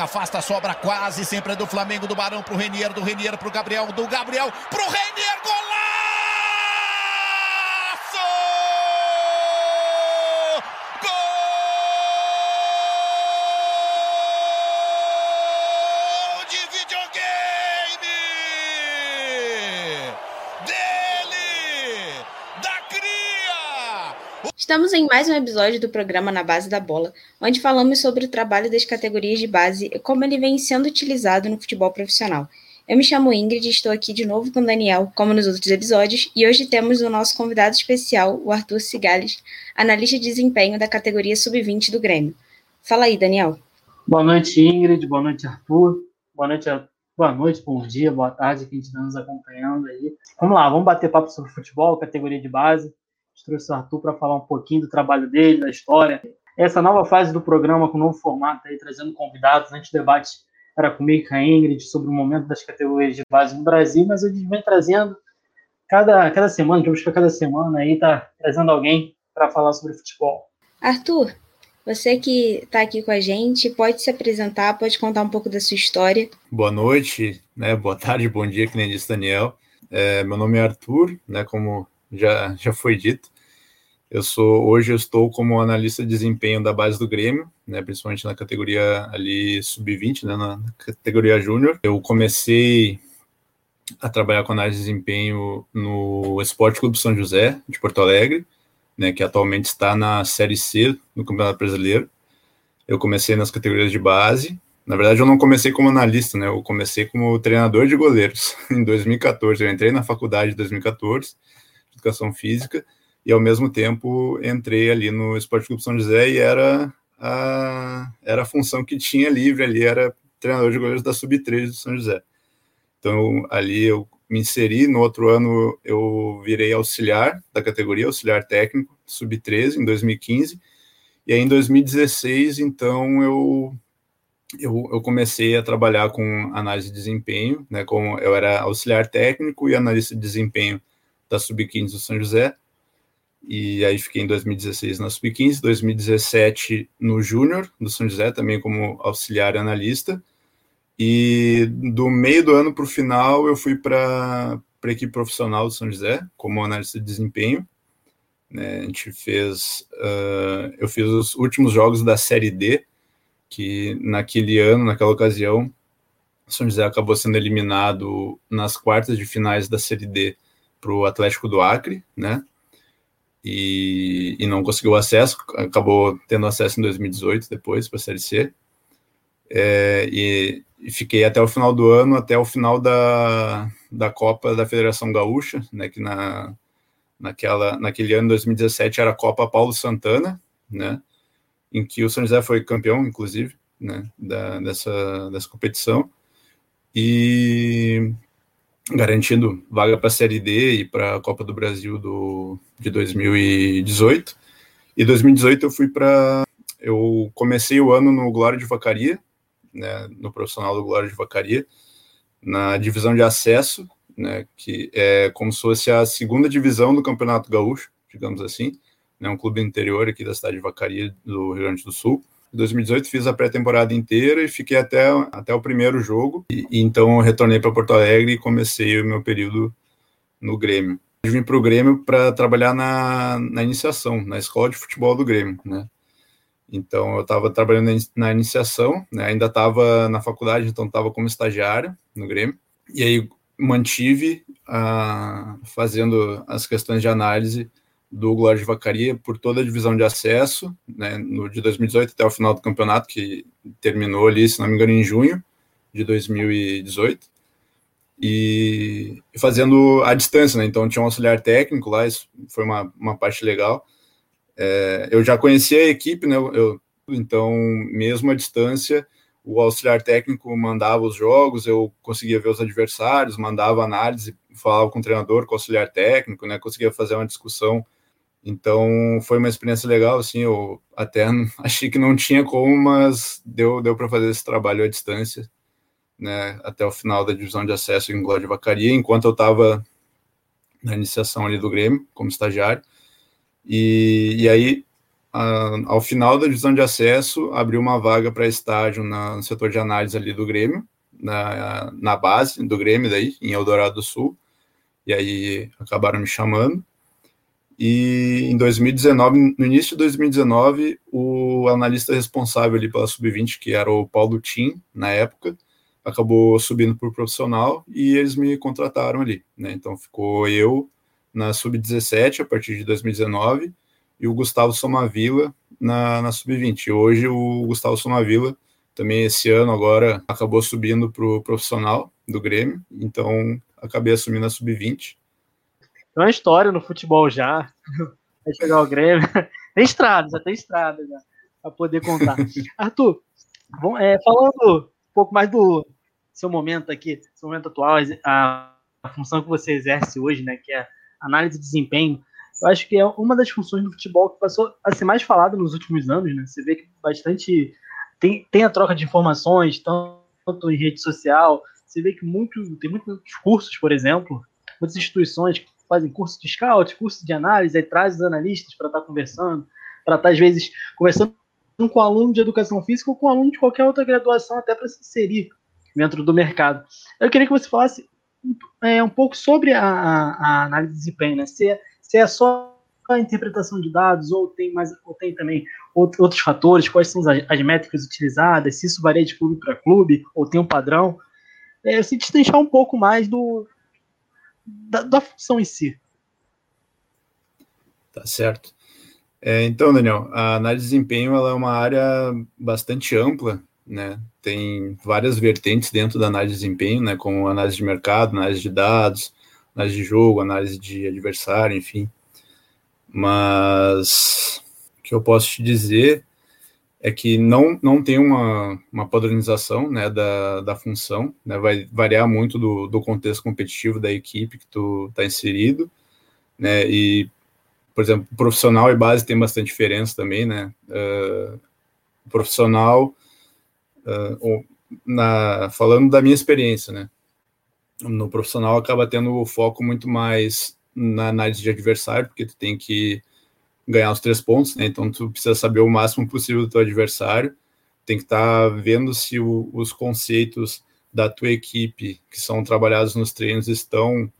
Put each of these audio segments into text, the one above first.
Afasta, sobra quase, sempre é do Flamengo, do Barão pro Renier, do Renier pro Gabriel, do Gabriel pro Renier, golaço! Estamos em mais um episódio do programa Na Base da Bola, onde falamos sobre o trabalho das categorias de base e como ele vem sendo utilizado no futebol profissional. Eu me chamo Ingrid e estou aqui de novo com o Daniel, como nos outros episódios, e hoje temos o nosso convidado especial, o Arthur Cigales, analista de desempenho da categoria Sub-20 do Grêmio. Fala aí, Daniel. Boa noite, Ingrid. Boa noite, Arthur. Boa noite, boa noite, bom dia, boa tarde, quem está nos acompanhando aí. Vamos lá, vamos bater papo sobre futebol, categoria de base trouxe o Arthur para falar um pouquinho do trabalho dele, da história. Essa nova fase do programa, com um novo formato, aí, trazendo convidados. Antes do debate era comigo e com a Ingrid sobre o momento das categorias de base no Brasil, mas a gente vem trazendo cada, cada semana, que eu busco cada semana aí, tá trazendo alguém para falar sobre futebol. Arthur, você que está aqui com a gente, pode se apresentar, pode contar um pouco da sua história. Boa noite, né? Boa tarde, bom dia, que nem disse Daniel. É, meu nome é Arthur, né? Como já, já foi dito. Eu sou hoje eu estou como analista de desempenho da base do Grêmio, né, principalmente na categoria ali sub-20, né, na categoria júnior. Eu comecei a trabalhar com análise de desempenho no Esporte Clube São José de Porto Alegre, né, que atualmente está na Série C do Campeonato Brasileiro. Eu comecei nas categorias de base. Na verdade, eu não comecei como analista, né? Eu comecei como treinador de goleiros em 2014. Eu entrei na faculdade em 2014, educação física e ao mesmo tempo entrei ali no Esporte Clube São José e era a, era a função que tinha livre ali, era treinador de goleiros da Sub-3 do São José. Então ali eu me inseri, no outro ano eu virei auxiliar da categoria, auxiliar técnico, Sub-13, em 2015, e aí em 2016, então eu, eu, eu comecei a trabalhar com análise de desempenho, né, como eu era auxiliar técnico e analista de desempenho da Sub-15 do São José, e aí fiquei em 2016 na Sub-15, 2017 no Júnior do São José, também como auxiliar analista. E do meio do ano para o final eu fui para a equipe profissional do São José, como analista de desempenho. Né, a gente fez, uh, eu fiz os últimos jogos da Série D, que naquele ano, naquela ocasião, São José acabou sendo eliminado nas quartas de finais da Série D para o Atlético do Acre, né? e, e não conseguiu acesso, acabou tendo acesso em 2018 depois para a Série C. É, e, e, fiquei até o final do ano, até o final da, da Copa da Federação Gaúcha, né, que na, naquela, naquele ano, 2017, era a Copa Paulo Santana, né, em que o São José foi campeão, inclusive, né, da, dessa, dessa competição. E garantindo vaga para a Série D e para a Copa do Brasil do, de 2018. E 2018 eu fui para. Eu comecei o ano no Glória de Vacaria, né, no profissional do Glória de Vacaria, na divisão de acesso, né, que é como se fosse a segunda divisão do Campeonato Gaúcho, digamos assim, né, um clube interior aqui da cidade de Vacaria, do Rio Grande do Sul. Em 2018 fiz a pré-temporada inteira e fiquei até, até o primeiro jogo. E, e então retornei para Porto Alegre e comecei o meu período no Grêmio. Eu vim para o Grêmio para trabalhar na, na iniciação, na escola de futebol do Grêmio, né? Então eu estava trabalhando na iniciação, né? ainda estava na faculdade, então estava como estagiário no Grêmio. E aí mantive ah, fazendo as questões de análise do Glória de Vacaria por toda a divisão de acesso, né, no de 2018 até o final do campeonato, que terminou ali, se não me engano, em junho de 2018, e fazendo a distância, né, então tinha um auxiliar técnico lá, isso foi uma, uma parte legal. É, eu já conhecia a equipe, né, eu, então mesmo à distância, o auxiliar técnico mandava os jogos, eu conseguia ver os adversários, mandava análise, falava com o treinador, com o auxiliar técnico, né, conseguia fazer uma discussão então foi uma experiência legal, assim, eu até achei que não tinha como, mas deu, deu para fazer esse trabalho à distância, né, até o final da divisão de acesso em Glória de Vacaria, enquanto eu estava na iniciação ali do Grêmio, como estagiário, e, e aí ao final da divisão de acesso, abriu uma vaga para estágio na, no setor de análise ali do Grêmio, na, na base do Grêmio daí, em Eldorado do Sul, e aí acabaram me chamando. E em 2019, no início de 2019, o analista responsável ali pela sub-20, que era o Paulo Tim, na época, acabou subindo para o profissional e eles me contrataram ali, né? Então ficou eu na sub-17 a partir de 2019 e o Gustavo Somavila na, na sub-20. Hoje o Gustavo Somavila também esse ano agora acabou subindo para o profissional do Grêmio, então acabei assumindo a sub-20. Tem uma história no futebol já, vai chegar o Grêmio, tem estrada, já tem estrada já, para poder contar. Arthur, bom, é, falando um pouco mais do seu momento aqui, seu momento atual, a, a função que você exerce hoje, né, que é análise de desempenho, eu acho que é uma das funções do futebol que passou a ser mais falada nos últimos anos, né? Você vê que bastante tem, tem a troca de informações, tanto em rede social, você vê que muito, tem muitos cursos, por exemplo, muitas instituições que fazem curso de scout, curso de análise, aí traz os analistas para estar tá conversando, para estar, tá, às vezes, conversando com aluno de educação física ou com aluno de qualquer outra graduação, até para se inserir dentro do mercado. Eu queria que você falasse é, um pouco sobre a, a, análise de desempenho, né? Se é, se é só a interpretação de dados ou tem mais ou tem também outros fatores, quais são as, as métricas utilizadas, se isso varia de clube para clube ou tem um padrão. É, se destrinchar um pouco mais do da, da função em si. Tá certo. É, então, Daniel, a análise de desempenho ela é uma área bastante ampla né? Tem várias vertentes dentro da análise de desempenho, né? Como análise de mercado, análise de dados, análise de jogo, análise de adversário, enfim. Mas o que eu posso te dizer é que não, não tem uma, uma padronização né, da, da função, né, vai variar muito do, do contexto competitivo da equipe que tu está inserido, né, e, por exemplo, profissional e base tem bastante diferença também, né, uh, profissional uh, na, falando da minha experiência, né? No profissional acaba tendo o foco muito mais na análise de adversário, porque tu tem que ganhar os três pontos, né? Então tu precisa saber o máximo possível do teu adversário, tem que estar tá vendo se o, os conceitos da tua equipe que são trabalhados nos treinos estão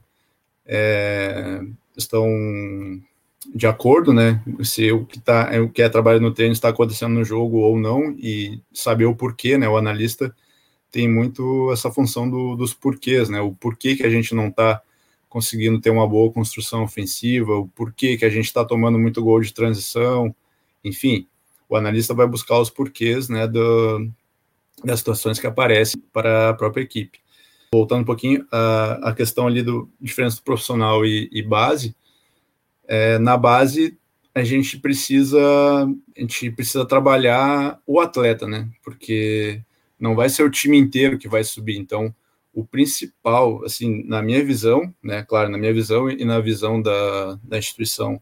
é, estão de acordo, né? Se o que tá, o que é trabalho no treino está acontecendo no jogo ou não e saber o porquê, né? O analista tem muito essa função do, dos porquês, né? O porquê que a gente não está conseguindo ter uma boa construção ofensiva, o porquê que a gente está tomando muito gol de transição, enfim, o analista vai buscar os porquês, né? Do, das situações que aparecem para a própria equipe. Voltando um pouquinho a questão ali do diferença do profissional e, e base, é, na base a gente precisa a gente precisa trabalhar o atleta, né? Porque não vai ser o time inteiro que vai subir. Então, o principal, assim, na minha visão, né? Claro, na minha visão e na visão da, da instituição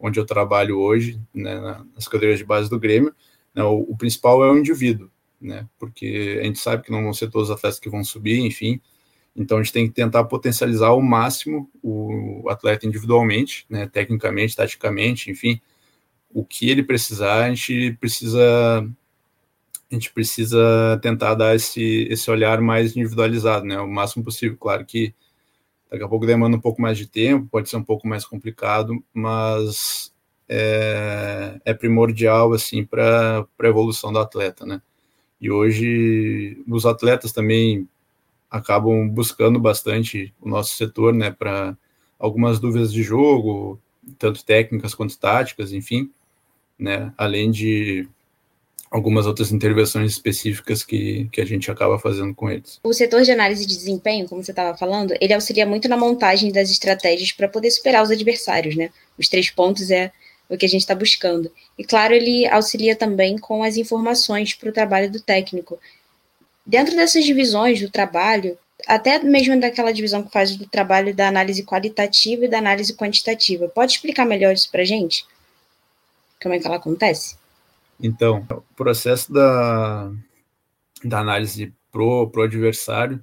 onde eu trabalho hoje, né, nas cadeiras de base do Grêmio, né, o, o principal é o indivíduo, né? Porque a gente sabe que não vão ser todos os atletas que vão subir, enfim. Então a gente tem que tentar potencializar ao máximo o atleta individualmente, né, tecnicamente, taticamente, enfim, o que ele precisar, a gente precisa a gente precisa tentar dar esse, esse olhar mais individualizado, né, o máximo possível. Claro que daqui a pouco demanda um pouco mais de tempo, pode ser um pouco mais complicado, mas é, é primordial assim para a evolução do atleta, né? E hoje os atletas também acabam buscando bastante o nosso setor, né, para algumas dúvidas de jogo, tanto técnicas quanto táticas, enfim, né, além de algumas outras intervenções específicas que, que a gente acaba fazendo com eles. O setor de análise de desempenho, como você estava falando, ele auxilia muito na montagem das estratégias para poder superar os adversários, né? Os três pontos é o que a gente está buscando. E claro, ele auxilia também com as informações para o trabalho do técnico, Dentro dessas divisões do trabalho, até mesmo daquela divisão que faz do trabalho da análise qualitativa e da análise quantitativa, pode explicar melhor isso para gente? Como é que ela acontece? Então, o processo da, da análise pro, pro adversário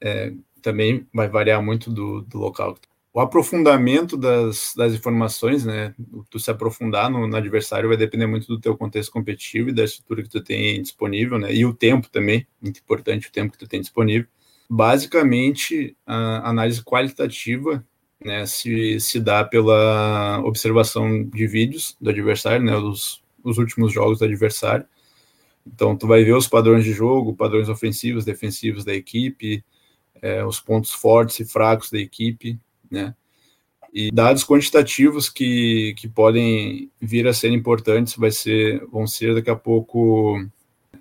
é, também vai variar muito do, do local. o aprofundamento das, das informações, né, tu se aprofundar no, no, adversário vai depender muito do teu contexto competitivo e da estrutura que tu tem disponível, né, e o tempo também, muito importante o tempo que tu tem disponível. Basicamente, a análise qualitativa, né, se, se dá pela observação de vídeos do adversário, né, os, os últimos jogos do adversário. Então, tu vai ver os padrões de jogo, padrões ofensivos, defensivos da equipe, é, os pontos fortes e fracos da equipe, né? E dados quantitativos que, que podem vir a ser importantes vai ser, vão ser daqui a pouco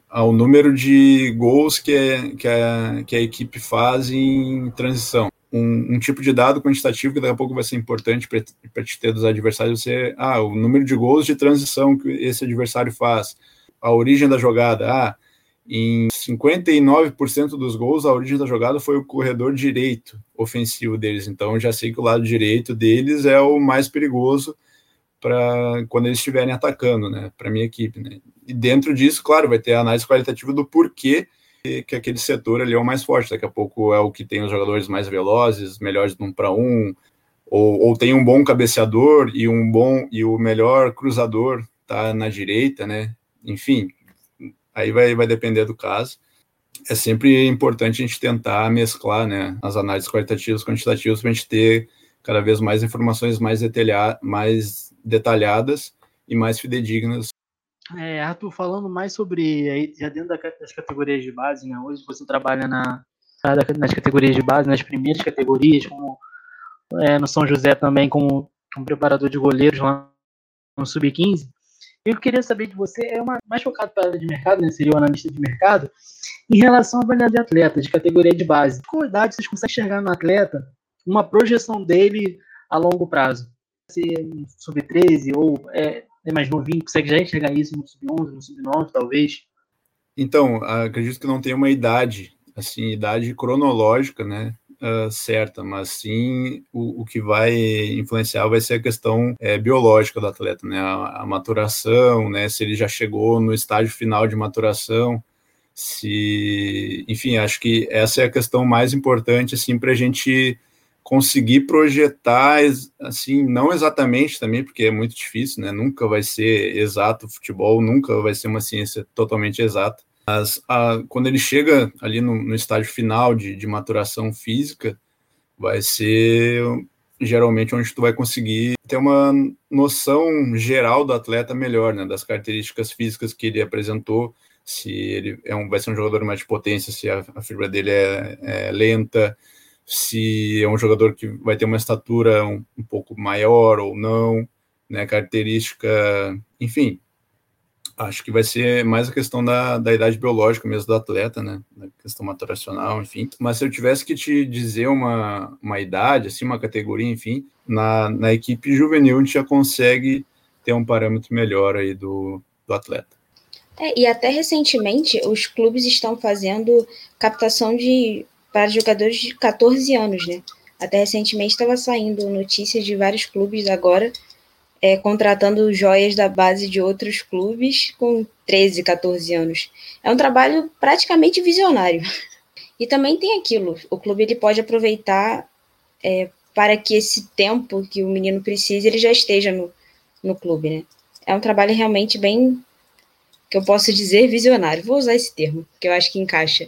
ao número de gols que, é, que, a, que a equipe faz em transição. Um, um, tipo de dado quantitativo que daqui a pouco vai ser importante para te ter dos adversários ser ah, o número de gols de transição que esse adversário faz, a origem da jogada, ah, em 59% dos gols, a origem da jogada foi o corredor direito ofensivo deles. Então, já sei que o lado direito deles é o mais perigoso para quando eles estiverem atacando, né? Para minha equipe, né? E dentro disso, claro, vai ter a análise qualitativa do porquê que aquele setor ali é o mais forte. Daqui a pouco é o que tem os jogadores mais velozes, melhores no um para um, ou, ou tem um bom cabeceador e um bom e o melhor cruzador tá na direita, né? Enfim, aí vai, vai depender do caso. É sempre importante a gente tentar mesclar né, as análises qualitativas e quantitativas para a gente ter cada vez mais informações mais, detalha mais detalhadas e mais fidedignas. É, Arthur, falando mais sobre, já dentro das categorias de base, né, hoje você trabalha na, nas categorias de base, nas primeiras categorias, como é, no São José também, como, como preparador de goleiros lá no Sub-15. Eu queria saber de você, é uma, mais focado para a área de mercado, né, seria o analista de mercado, em relação à avaliação de atleta, de categoria de base. Com idade, vocês conseguem enxergar no atleta uma projeção dele a longo prazo? Se sub-13 ou é, é, mais novinho, consegue já enxergar isso no sub-11, no sub-9, talvez? Então, acredito que não tem uma idade, assim, idade cronológica, né? uh, certa, mas sim o, o, que vai influenciar vai ser a questão é, biológica do atleta, né? A, a, maturação, né? Se ele já chegou no estágio final de maturação, se, enfim, acho que essa é a questão mais importante, assim, para a gente conseguir projetar, assim, não exatamente também, porque é muito difícil, né? Nunca vai ser exato o futebol, nunca vai ser uma ciência totalmente exata mas a, quando ele chega ali no, no estágio final de, de, maturação física, vai ser geralmente onde tu vai conseguir ter uma noção geral do atleta melhor, né, das características físicas que ele apresentou, se ele é um, vai ser um jogador mais de potência, se a, a fibra dele é, é, lenta, se é um jogador que vai ter uma estatura um, um pouco maior ou não, né, característica, enfim, acho que vai ser mais a questão da, da idade biológica mesmo do atleta, né? Da questão maturacional, enfim. Mas se eu tivesse que te dizer uma, uma idade, assim, uma categoria, enfim, na, na equipe juvenil a gente já consegue ter um parâmetro melhor aí do, do atleta. É, e até recentemente os clubes estão fazendo captação de para jogadores de 14 anos, né? Até recentemente estava saindo notícias de vários clubes agora é, contratando joias da base de outros clubes com 13, 14 anos. É um trabalho praticamente visionário. E também tem aquilo, o clube ele pode aproveitar é, para que esse tempo que o menino precise, ele já esteja no, no clube, né? É um trabalho realmente bem, que eu posso dizer, visionário. Vou usar esse termo, que eu acho que encaixa.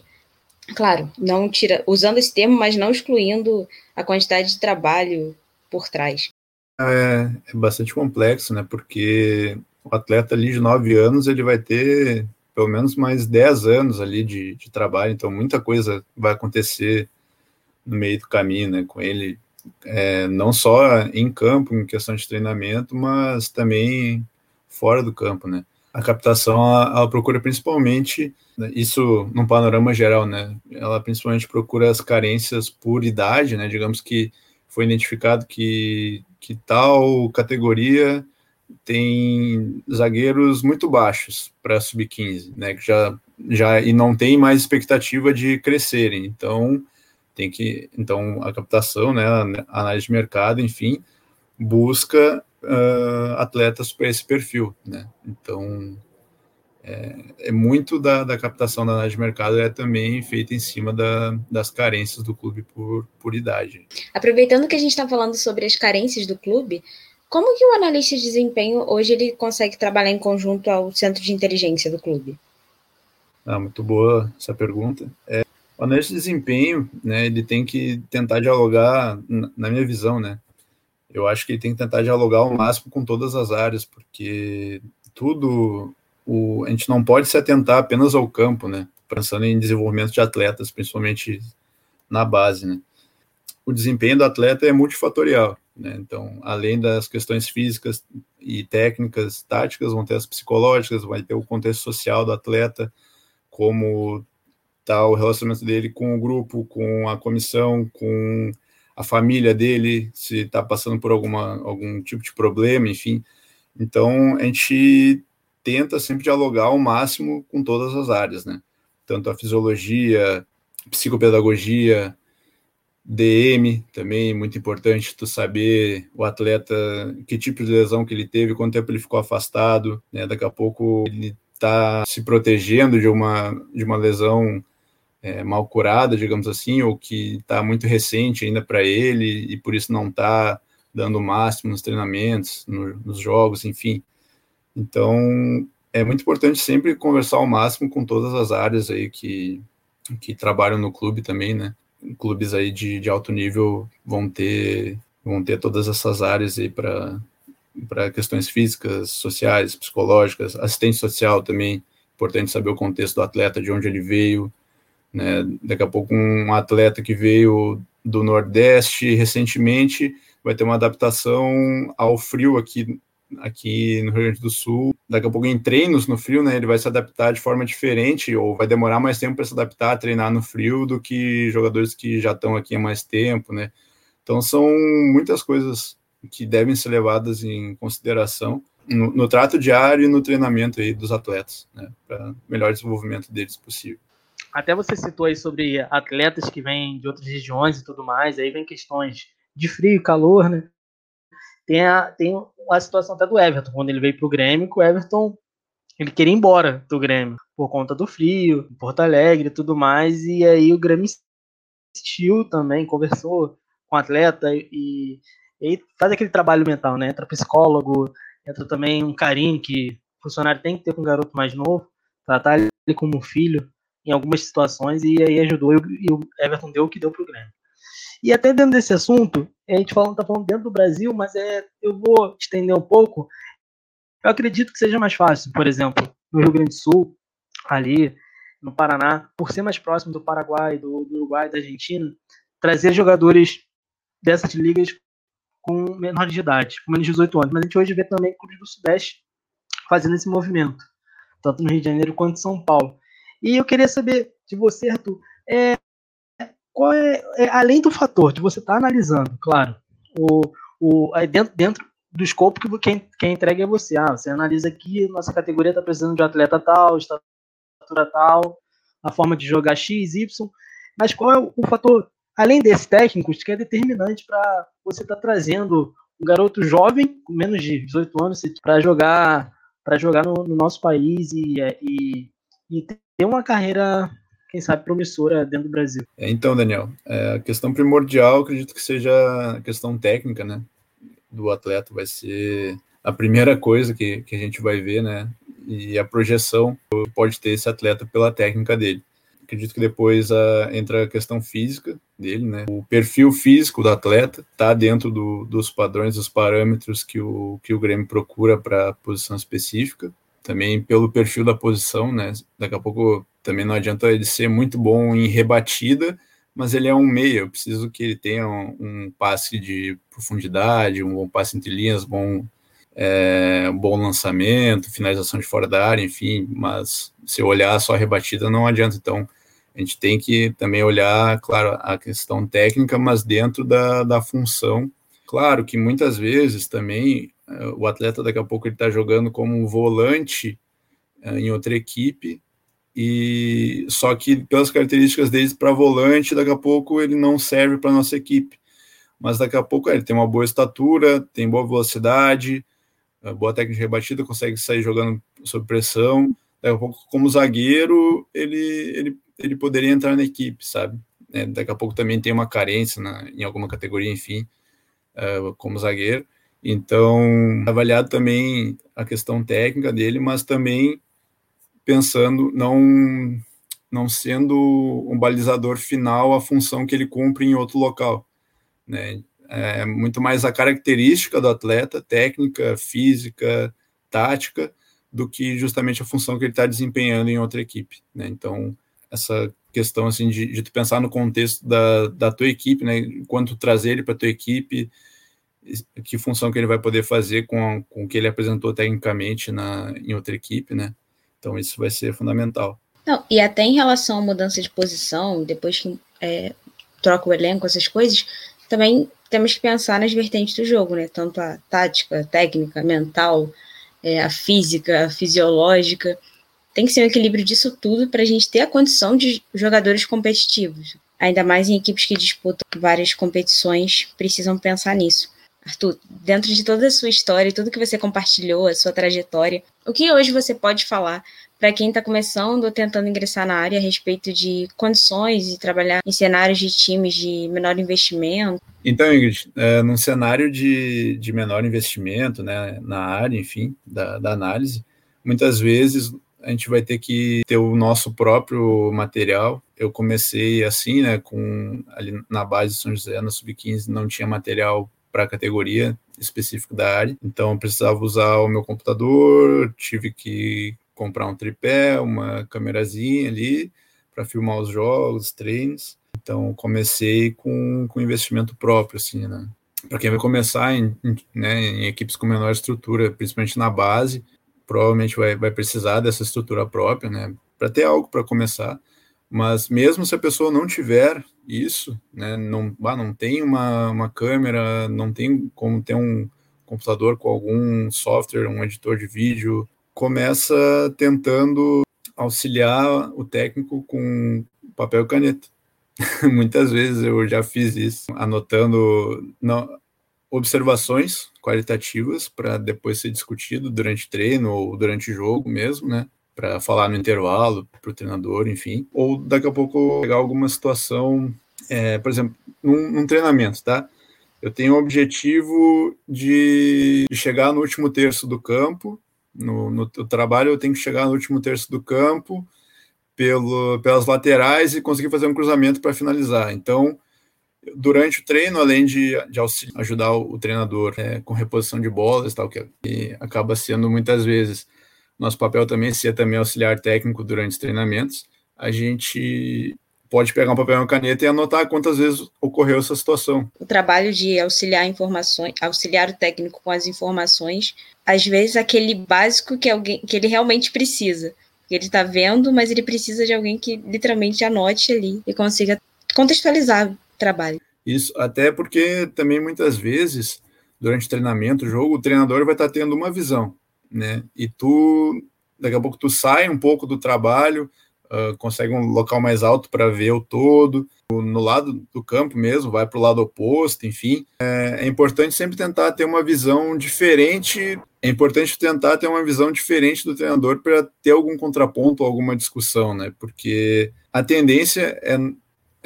Claro, não tira, usando esse termo, mas não excluindo a quantidade de trabalho por trás é, é bastante complexo, né? Porque o atleta ali de 9 anos, ele vai ter pelo menos mais 10 anos ali de, de trabalho, então muita coisa vai acontecer no meio do caminho, né? Com ele, é, não só em campo, em questão de treinamento, mas também fora do campo, né? A captação, ela, ela procura principalmente, né, isso num panorama geral, né? Ela principalmente procura as carências por idade, né? Digamos que foi identificado que que tal categoria tem zagueiros muito baixos para sub-15, né? Que já, já e não tem mais expectativa de crescerem. Então tem que então a captação, né, a análise de mercado, enfim, busca uh, atletas para esse perfil, né? Então é, é muito da, da, captação da análise de mercado é também feita em cima da, das carências do clube por, por idade. Aproveitando que a gente está falando sobre as carências do clube, como que o analista de desempenho hoje ele consegue trabalhar em conjunto ao centro de inteligência do clube? Ah, muito boa essa pergunta. É, o analista de desempenho, né, ele tem que tentar dialogar, na minha visão, né, eu acho que ele tem que tentar dialogar ao máximo com todas as áreas, porque tudo, o, a gente não pode se atentar apenas ao campo, né, pensando em desenvolvimento de atletas, principalmente na base, né. O desempenho do atleta é multifatorial, né, então, além das questões físicas e técnicas, táticas, vão ter as psicológicas, vai ter o contexto social do atleta, como tá o relacionamento dele com o grupo, com a comissão, com a família dele, se está passando por alguma, algum tipo de problema, enfim. Então, a gente tenta sempre dialogar ao máximo com todas as áreas, né? Tanto a fisiologia, psicopedagogia, DM também, muito importante tu saber o atleta, que tipo de lesão que ele teve, quanto tempo ele ficou afastado, né? Daqui a pouco ele está se protegendo de uma, de uma lesão é, mal curada, digamos assim, ou que está muito recente ainda para ele e por isso não está dando o máximo nos treinamentos, no, nos jogos, enfim. Então, é muito importante sempre conversar ao máximo com todas as áreas aí que, que trabalham no clube também, né? Clubes aí de, de alto nível vão ter vão ter todas essas áreas aí para para questões físicas, sociais, psicológicas, assistente social também, importante saber o contexto do atleta, de onde ele veio, né? Daqui a pouco um atleta que veio do Nordeste recentemente vai ter uma adaptação ao frio aqui aqui no Rio Grande do Sul. Daqui a pouco em treinos no frio, né, ele vai se adaptar de forma diferente ou vai demorar mais tempo para se adaptar a treinar no frio do que jogadores que já estão aqui há mais tempo, né? Então são muitas coisas que devem ser levadas em consideração no, no trato diário e no treinamento aí dos atletas, né, para melhor desenvolvimento deles possível. Até você citou aí sobre atletas que vêm de outras regiões e tudo mais, aí vem questões de frio calor, né? Tem a, tem a situação até do Everton, quando ele veio para o Grêmio, que o Everton ele queria ir embora do Grêmio por conta do frio, Porto Alegre e tudo mais, e aí o Grêmio insistiu também, conversou com o atleta e e faz aquele trabalho mental, né? Entra psicólogo, entra também um carinho que o funcionário tem que ter com um garoto mais novo, tratar ele como filho em algumas situações, e aí ajudou, e o Everton deu o que deu pro Grêmio. E até dentro desse assunto, a gente fala, tá falando dentro do Brasil, mas é, eu vou estender um pouco. Eu acredito que seja mais fácil, por exemplo, no Rio Grande do Sul, ali no Paraná, por ser mais próximo do Paraguai, do, do Uruguai, da Argentina, trazer jogadores dessas ligas com menor de idade, com menos de 18 anos. Mas a gente hoje vê também clubes do Sudeste fazendo esse movimento, tanto no Rio de Janeiro quanto em São Paulo. E eu queria saber de você, Arthur, é, qual é, é além do fator de você estar tá analisando, claro, o, o, dentro, dentro do escopo que quem, quem entrega é você. Ah, você analisa aqui, nossa categoria está precisando de atleta tal, estatura tal, a forma de jogar X, Y, mas qual é o, o fator além desses técnicos, que é determinante para você estar tá trazendo um garoto jovem, com menos de 18 anos, para jogar para jogar no, no, nosso país e, e, e, ter uma carreira, quem sabe, promissora dentro do Brasil. É, então, Daniel, é, a questão primordial, acredito que seja a questão técnica, né, do atleta, vai ser a primeira coisa que, que a gente vai ver, né, e a projeção pode ter esse atleta pela técnica dele. Acredito que depois uh, entra a questão física dele, né? O perfil físico do atleta está dentro do, dos padrões, dos parâmetros que o, que o Grêmio procura para posição específica. Também pelo perfil da posição, né? Daqui a pouco também não adianta ele ser muito bom em rebatida, mas ele é um meia. Eu preciso que ele tenha um, um passe de profundidade, um bom passe entre linhas, bom é, um bom lançamento, finalização de fora da área, enfim, mas se olhar só a rebatida não adianta. Então, a gente tem que também olhar, claro, a questão técnica, mas dentro da, da função. Claro que muitas vezes também o atleta daqui a pouco ele está jogando como um volante uh, em outra equipe, e só que pelas características dele para volante, daqui a pouco ele não serve para nossa equipe. Mas daqui a pouco ele tem uma boa estatura, tem boa velocidade, boa técnica de rebatida, consegue sair jogando sob pressão, daqui a pouco, como zagueiro, ele, ele, ele poderia entrar na equipe, sabe? É, daqui a pouco também tem uma carência na, em alguma categoria, enfim, uh, como zagueiro. Então, avaliado também a questão técnica dele, mas também pensando, não, não sendo um balizador final a função que ele cumpre em outro local. Né? É muito mais a característica do atleta, técnica, física, tática, do que justamente a função que ele está desempenhando em outra equipe. Né? Então, essa questão assim de, de tu pensar no contexto da, da tua equipe, né? Trazer ele para tua equipe, que função que ele vai poder fazer com, com o que ele apresentou tecnicamente na, em outra equipe, né? Então isso vai ser fundamental. Não, e até em relação à mudança de posição, depois que é, troca o elenco, essas coisas, também temos que pensar nas vertentes do jogo, né? Tanto a tática, a técnica, a mental, é, a física, a fisiológica. Tem que ser um equilíbrio disso tudo para a gente ter a condição de jogadores competitivos. Ainda mais em equipes que disputam várias competições, precisam pensar nisso. Arthur, dentro de toda a sua história, tudo que você compartilhou, a sua trajetória, o que hoje você pode falar para quem está começando ou tentando ingressar na área a respeito de condições de trabalhar em cenários de times de menor investimento? Então, Ingrid, é, num cenário de, de menor investimento, né, na área, enfim, da, da análise, muitas vezes a gente vai ter que ter o nosso próprio material. Eu comecei assim, né, com ali na base de São José, na sub-15, não tinha material para a categoria específica da área, então eu precisava usar o meu computador, tive que comprar um tripé, uma câmerazinha ali para filmar os jogos, treinos. Então comecei com, com investimento próprio, assim, né? Para quem vai começar em, em, né, em equipes com menor estrutura, principalmente na base, provavelmente vai, vai precisar dessa estrutura própria, né? Para ter algo para começar. Mas mesmo se a pessoa não tiver isso, né, não, ah, não tem uma, uma câmera, não tem como ter um computador com algum software, um editor de vídeo, começa tentando auxiliar o técnico com papel e caneta. Muitas vezes eu já fiz isso, anotando observações qualitativas para depois ser discutido durante treino ou durante jogo mesmo, né? Para falar no intervalo para o treinador, enfim. Ou daqui a pouco pegar alguma situação, é, por exemplo, num, num, treinamento, tá? Eu tenho o objetivo de chegar no último terço do campo. No, no, no trabalho, eu tenho que chegar no último terço do campo pelo, pelas laterais e conseguir fazer um cruzamento para finalizar. Então, durante o treino, além de, de auxiliar, ajudar o, o treinador é, com reposição de bolas, tal, que, que, acaba sendo muitas vezes nosso papel também ser também auxiliar técnico durante os treinamentos, a gente pode pegar um papel e uma caneta e anotar quantas vezes ocorreu essa situação. O trabalho de auxiliar informações, auxiliar o técnico com as informações, às vezes aquele básico que alguém que ele realmente precisa. Ele está vendo, mas ele precisa de alguém que literalmente anote ali e consiga contextualizar o trabalho. Isso, até porque também muitas vezes, durante o treinamento, o jogo, o treinador vai estar tá tendo uma visão, né? E tu, daqui a pouco, tu sai um pouco do trabalho, uh, consegue um local mais alto para ver o todo, no lado do campo mesmo, vai para o lado oposto, enfim. É, é, importante sempre tentar ter uma visão diferente. É importante tentar ter uma visão diferente do treinador para ter algum contraponto alguma discussão, né? Porque a tendência é,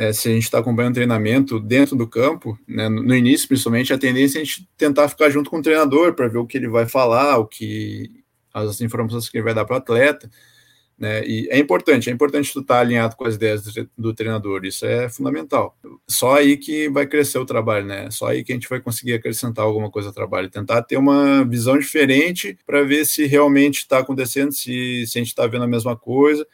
é se a gente está acompanhando treinamento dentro do campo, né, no início principalmente, a tendência é a gente tentar ficar junto com o treinador para ver o que ele vai falar, o que as informações que ele vai dar para o atleta. Né? E é importante, é importante tu estar tá alinhado com as ideias do, do, treinador, isso é fundamental. Só aí que vai crescer o trabalho, né? Só aí que a gente vai conseguir acrescentar alguma coisa ao trabalho, tentar ter uma visão diferente para ver se realmente está acontecendo, se, se a gente está vendo a mesma coisa.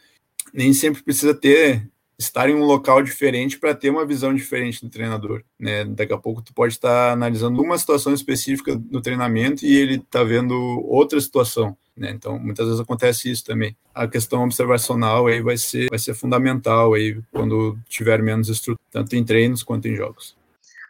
Nem sempre precisa ter estar em um local diferente para ter uma visão diferente do treinador, né? Daqui a pouco tu pode estar analisando uma situação específica do treinamento e ele está vendo outra situação. Né? Então, muitas vezes acontece isso também. A questão observacional aí vai ser, vai ser fundamental aí quando tiver menos estrutura, tanto em treinos quanto em jogos.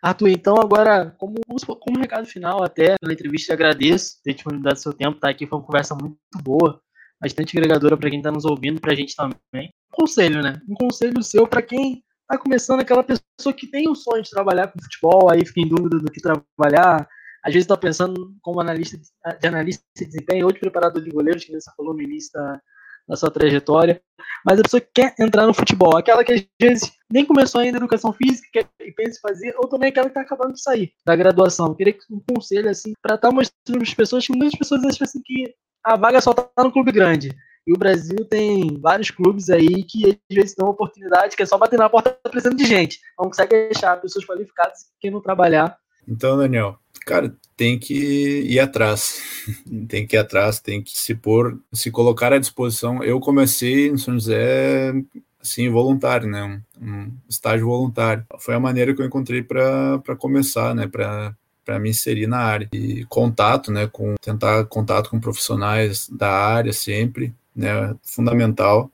Arthur, então agora, como, como recado final, até na entrevista, agradeço ter disponibilidade do seu tempo, tá aqui, foi uma conversa muito boa, bastante agregadora para quem está nos ouvindo, para a gente também. Conselho, né? Um conselho seu para quem está começando, aquela pessoa que tem o sonho de trabalhar com futebol, aí fica em dúvida do que trabalhar, às vezes está pensando como analista de analista de desempenho ou de preparador de goleiros, que você falou no início da, na sua trajetória, mas a pessoa quer entrar no futebol, aquela que às vezes nem começou ainda a educação física e pensa em fazer, ou também aquela que está acabando de sair da graduação. Eu queria um conselho assim para estar tá mostrando para as pessoas que muitas pessoas acham assim que a vaga só está no clube grande. E o Brasil tem vários clubes aí que às vezes dão oportunidade, que é só bater na porta precisando de gente. Não consegue achar pessoas qualificadas que não trabalhar. Então, Daniel, cara, tem que ir atrás. tem que ir atrás, tem que se pôr, se colocar à disposição. Eu comecei em São José assim, voluntário, né? Um, um estágio voluntário. Foi a maneira que eu encontrei para começar, né? Para para me inserir na área e contato, né, com tentar contato com profissionais da área sempre, né, fundamental,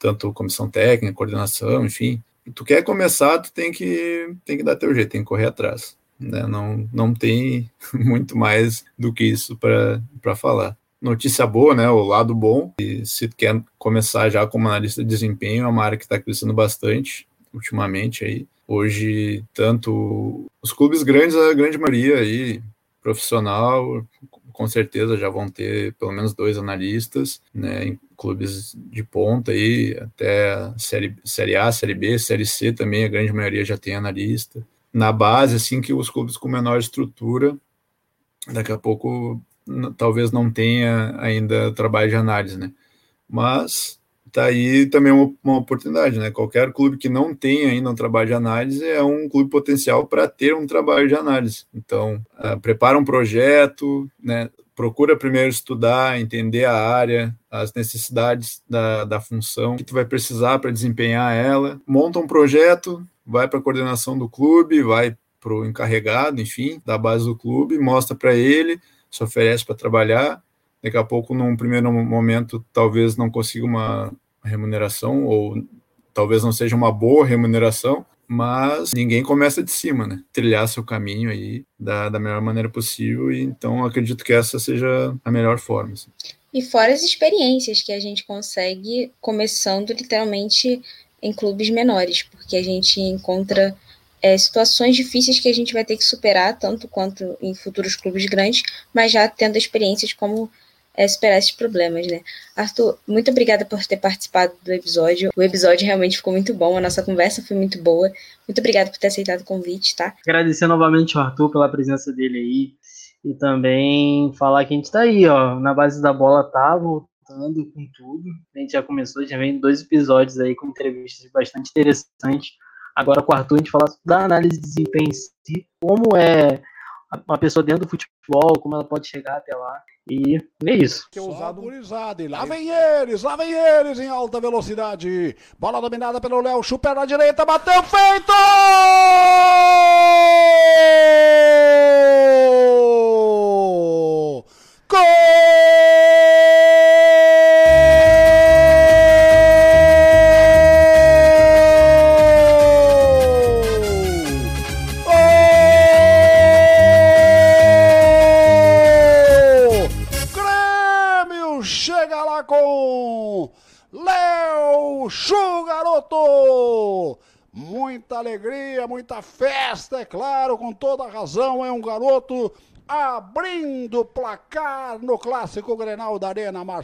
tanto comissão técnica, coordenação, enfim. Tu quer começar, tu tem que, tem que dar teu jeito, tem que correr atrás. Né? Não, não tem muito mais do que isso para falar. Notícia boa, né? O lado bom. E se tu quer começar já como analista de desempenho, é uma área que está crescendo bastante ultimamente aí. Hoje, tanto os clubes grandes, a grande maioria aí, profissional, com certeza já vão ter pelo menos dois analistas, né, em clubes de ponta aí, até série, série A, Série B, Série C também, a grande maioria já tem analista. Na base, assim, que os clubes com menor estrutura, daqui a pouco talvez não tenha ainda trabalho de análise, né? Mas tá aí também uma, uma, oportunidade, né? Qualquer clube que não tenha ainda um trabalho de análise é um clube potencial para ter um trabalho de análise. Então, uh, prepara um projeto, né? Procura primeiro estudar, entender a área, as necessidades da, da função que tu vai precisar para desempenhar ela. Monta um projeto, vai para a coordenação do clube, vai para o encarregado, enfim, da base do clube, mostra para ele, se oferece para trabalhar. Daqui a pouco, num primeiro momento, talvez não consiga uma remuneração, ou talvez não seja uma boa remuneração, mas ninguém começa de cima, né? Trilhar seu caminho aí da, da melhor maneira possível, e então acredito que essa seja a melhor forma. Assim. E fora as experiências que a gente consegue começando literalmente em clubes menores, porque a gente encontra é, situações difíceis que a gente vai ter que superar, tanto quanto em futuros clubes grandes, mas já tendo experiências como é, superar esses problemas, né? Arthur, muito obrigada por ter participado do episódio. O episódio realmente ficou muito bom, a nossa conversa foi muito boa. Muito obrigada por ter aceitado o convite, tá? Agradecer novamente ao Arthur pela presença dele aí. E também falar que a gente tá aí, ó, na base da bola tá voltando com tudo. A gente já começou, já vem dois episódios aí com entrevistas bastante interessantes. Agora com o Arthur a gente fala da análise de desempenho em si, como é uma pessoa dentro do futebol, como ela pode chegar até lá. E é isso. Que é usado gurizada. E lá vem eles, lá vem eles em alta velocidade. Bola dominada pelo Léo, chupa na direita, bateu, feito! Muita alegria, muita festa, é claro, com toda razão. É um garoto abrindo placar no clássico Grenal da Arena Marcelo.